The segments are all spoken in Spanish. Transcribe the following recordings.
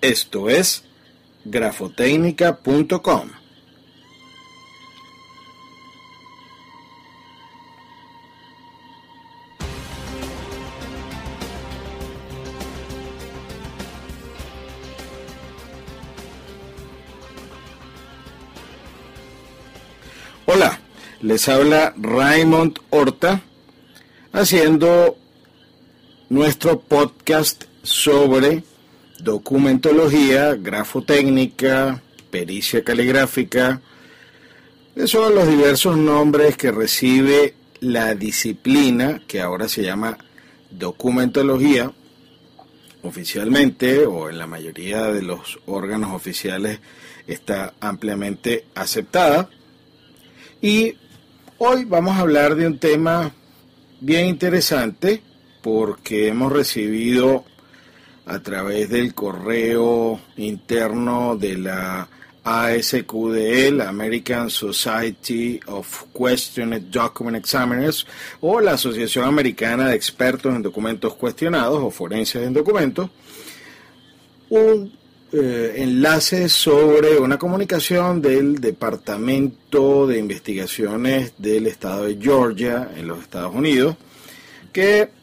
Esto es grafotecnica.com. Hola, les habla Raymond Horta haciendo nuestro podcast sobre documentología, grafotécnica, pericia caligráfica. Esos son los diversos nombres que recibe la disciplina que ahora se llama documentología oficialmente o en la mayoría de los órganos oficiales está ampliamente aceptada. Y hoy vamos a hablar de un tema bien interesante porque hemos recibido a través del correo interno de la ASQDE, American Society of Questioned Document Examiners, o la Asociación Americana de Expertos en Documentos Cuestionados o Forenses en Documentos, un eh, enlace sobre una comunicación del Departamento de Investigaciones del Estado de Georgia en los Estados Unidos, que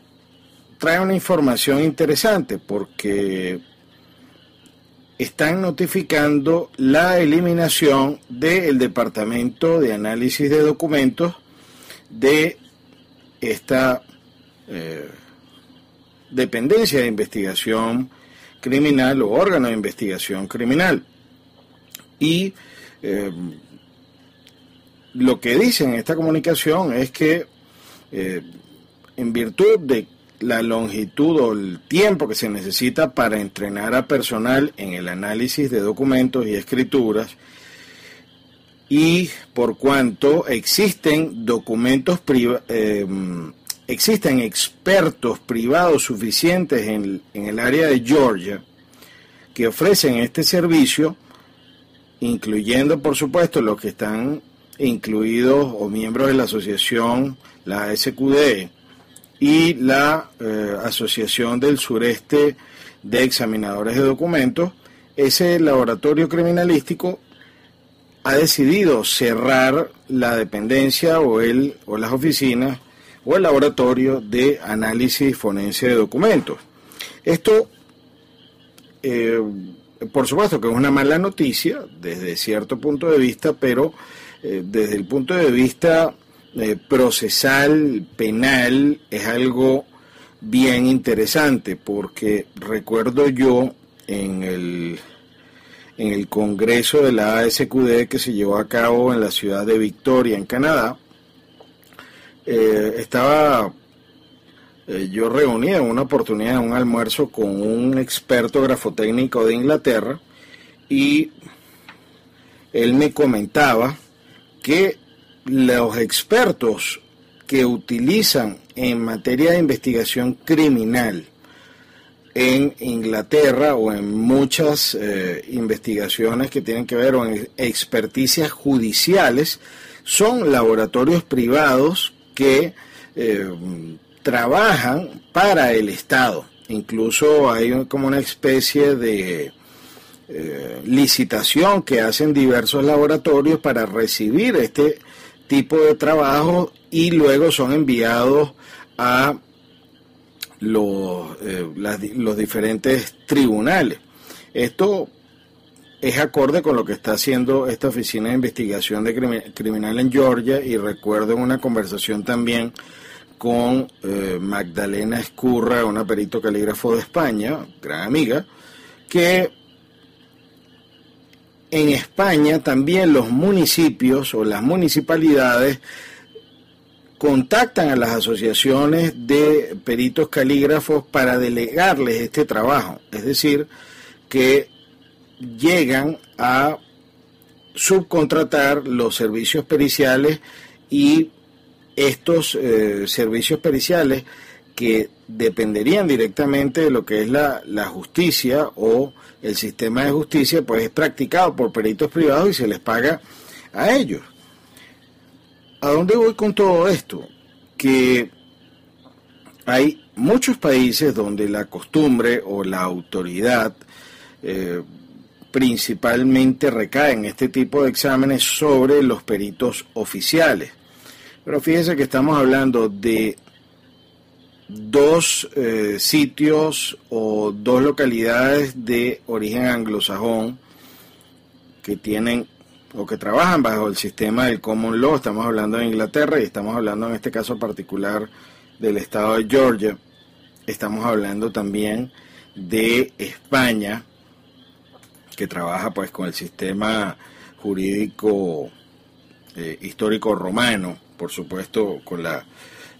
trae una información interesante porque están notificando la eliminación del Departamento de Análisis de Documentos de esta eh, dependencia de investigación criminal o órgano de investigación criminal. Y eh, lo que dicen en esta comunicación es que eh, en virtud de la longitud o el tiempo que se necesita para entrenar a personal en el análisis de documentos y escrituras y por cuanto existen documentos eh, existen expertos privados suficientes en, en el área de Georgia que ofrecen este servicio, incluyendo por supuesto los que están incluidos o miembros de la asociación, la SQDE, y la eh, Asociación del Sureste de Examinadores de Documentos, ese laboratorio criminalístico ha decidido cerrar la dependencia o, el, o las oficinas o el laboratorio de análisis forense de documentos. Esto, eh, por supuesto que es una mala noticia desde cierto punto de vista, pero eh, desde el punto de vista eh, procesal, penal, es algo bien interesante, porque recuerdo yo en el, en el Congreso de la ASQD que se llevó a cabo en la ciudad de Victoria, en Canadá, eh, estaba eh, yo reunido en una oportunidad, un almuerzo con un experto grafotécnico de Inglaterra, y él me comentaba que los expertos que utilizan en materia de investigación criminal en Inglaterra o en muchas eh, investigaciones que tienen que ver con experticias judiciales son laboratorios privados que eh, trabajan para el Estado. Incluso hay como una especie de eh, licitación que hacen diversos laboratorios para recibir este tipo de trabajo y luego son enviados a los, eh, los diferentes tribunales. Esto es acorde con lo que está haciendo esta oficina de investigación de criminal en Georgia y recuerdo en una conversación también con eh, Magdalena Escurra, una perito calígrafo de España, gran amiga, que en España también los municipios o las municipalidades contactan a las asociaciones de peritos calígrafos para delegarles este trabajo. Es decir, que llegan a subcontratar los servicios periciales y estos eh, servicios periciales que dependerían directamente de lo que es la, la, justicia o el sistema de justicia, pues es practicado por peritos privados y se les paga a ellos. ¿A dónde voy con todo esto? Que hay muchos países donde la costumbre o la autoridad eh, principalmente recae en este tipo de exámenes sobre los peritos oficiales. Pero fíjense que estamos hablando de dos eh, sitios o dos localidades de origen anglosajón que tienen o que trabajan bajo el sistema del common law. Estamos hablando de Inglaterra y estamos hablando en este caso particular del estado de Georgia. Estamos hablando también de España que trabaja pues con el sistema jurídico eh, histórico romano, por supuesto con la,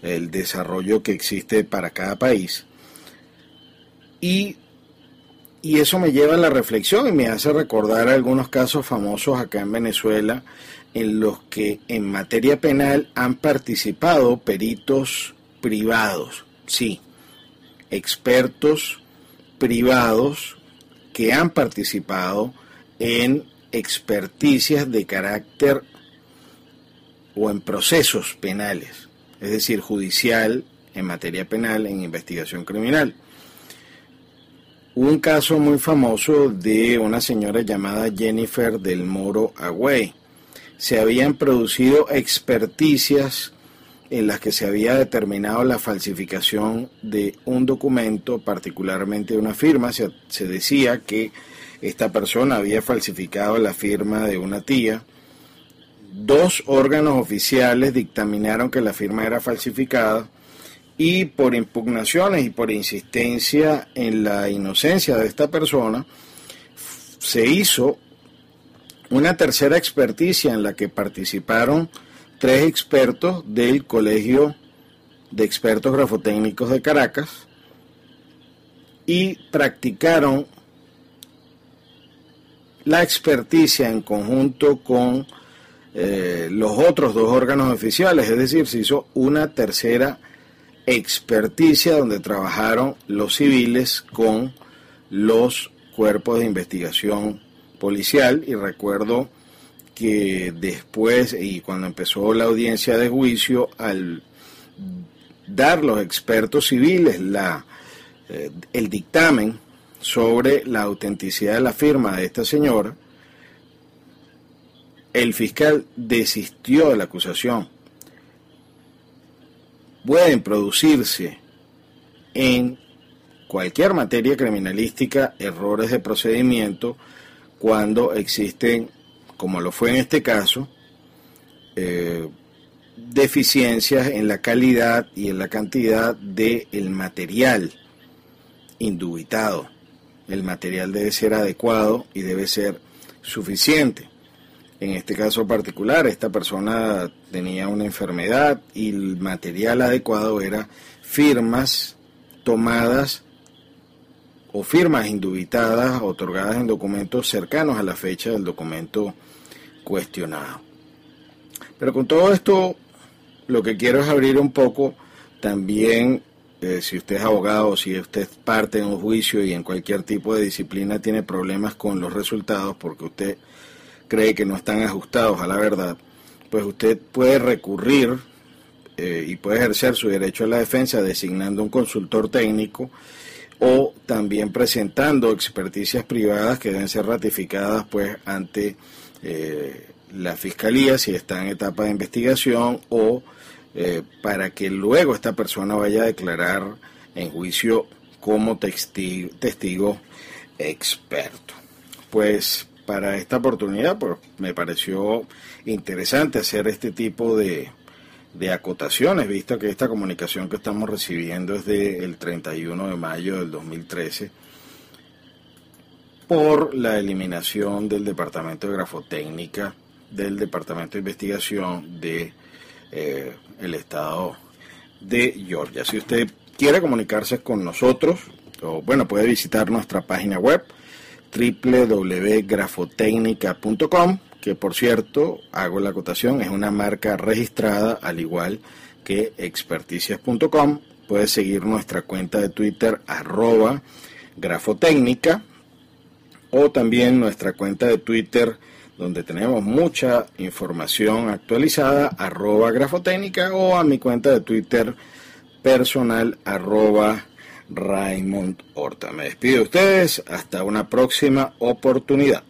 el desarrollo que existe para cada país. Y, y eso me lleva a la reflexión y me hace recordar algunos casos famosos acá en Venezuela en los que en materia penal han participado peritos privados, sí, expertos privados que han participado en experticias de carácter o en procesos penales, es decir, judicial, en materia penal, en investigación criminal. un caso muy famoso de una señora llamada Jennifer del Moro Agüey. Se habían producido experticias en las que se había determinado la falsificación de un documento, particularmente de una firma. Se, se, decía que esta persona había falsificado la firma de una tía. Dos órganos oficiales dictaminaron que la firma era falsificada y por impugnaciones y por insistencia en la inocencia de esta persona, se hizo una tercera experticia en la que participaron tres expertos del Colegio de Expertos Grafotécnicos de Caracas y practicaron la experticia en conjunto con eh, los otros dos órganos oficiales, es decir, se hizo una tercera experticia donde trabajaron los civiles con los cuerpos de investigación policial. Y recuerdo que después y cuando empezó la audiencia de juicio, al dar los expertos civiles la, eh, el dictamen sobre la autenticidad de la firma de esta señora, el fiscal desistió de la acusación. Pueden producirse en cualquier materia criminalística errores de procedimiento cuando existen como lo fue en este caso, eh, deficiencias en la calidad y en la cantidad del el material indubitado. El material debe ser adecuado y debe ser suficiente. En este caso particular, esta persona tenía una enfermedad y el material adecuado era firmas tomadas o firmas indubitadas otorgadas en documentos cercanos a la fecha del documento cuestionado. Pero con todo esto, lo que quiero es abrir un poco también, eh, si usted es abogado, si usted parte de un juicio y en cualquier tipo de disciplina tiene problemas con los resultados porque usted cree que no están ajustados a la verdad, pues usted puede recurrir eh, y puede ejercer su derecho a la defensa designando un consultor técnico o también presentando experticias privadas que deben ser ratificadas pues ante eh, la fiscalía si está en etapa de investigación o eh, para que luego esta persona vaya a declarar en juicio como testigo, testigo experto. Pues para esta oportunidad pues, me pareció interesante hacer este tipo de, de acotaciones, visto que esta comunicación que estamos recibiendo es del 31 de mayo del 2013 por la eliminación del Departamento de Grafotécnica, del Departamento de Investigación de eh, el Estado de Georgia. Si usted quiere comunicarse con nosotros, o bueno, puede visitar nuestra página web www.grafotecnica.com, que por cierto, hago la acotación, es una marca registrada al igual que experticias.com. Puede seguir nuestra cuenta de Twitter arroba grafotecnica o también nuestra cuenta de Twitter donde tenemos mucha información actualizada arroba grafotécnica o a mi cuenta de Twitter personal arroba Raymond Horta. Me despido de ustedes hasta una próxima oportunidad.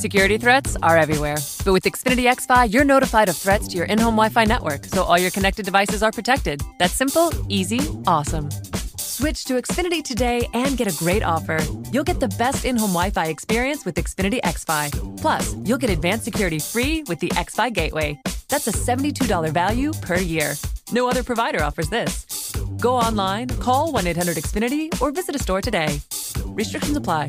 Security threats are everywhere. But with Xfinity XFi, you're notified of threats to your in home Wi Fi network, so all your connected devices are protected. That's simple, easy, awesome. Switch to Xfinity today and get a great offer. You'll get the best in home Wi Fi experience with Xfinity XFi. Plus, you'll get advanced security free with the XFi Gateway. That's a $72 value per year. No other provider offers this. Go online, call 1 800 Xfinity, or visit a store today. Restrictions apply.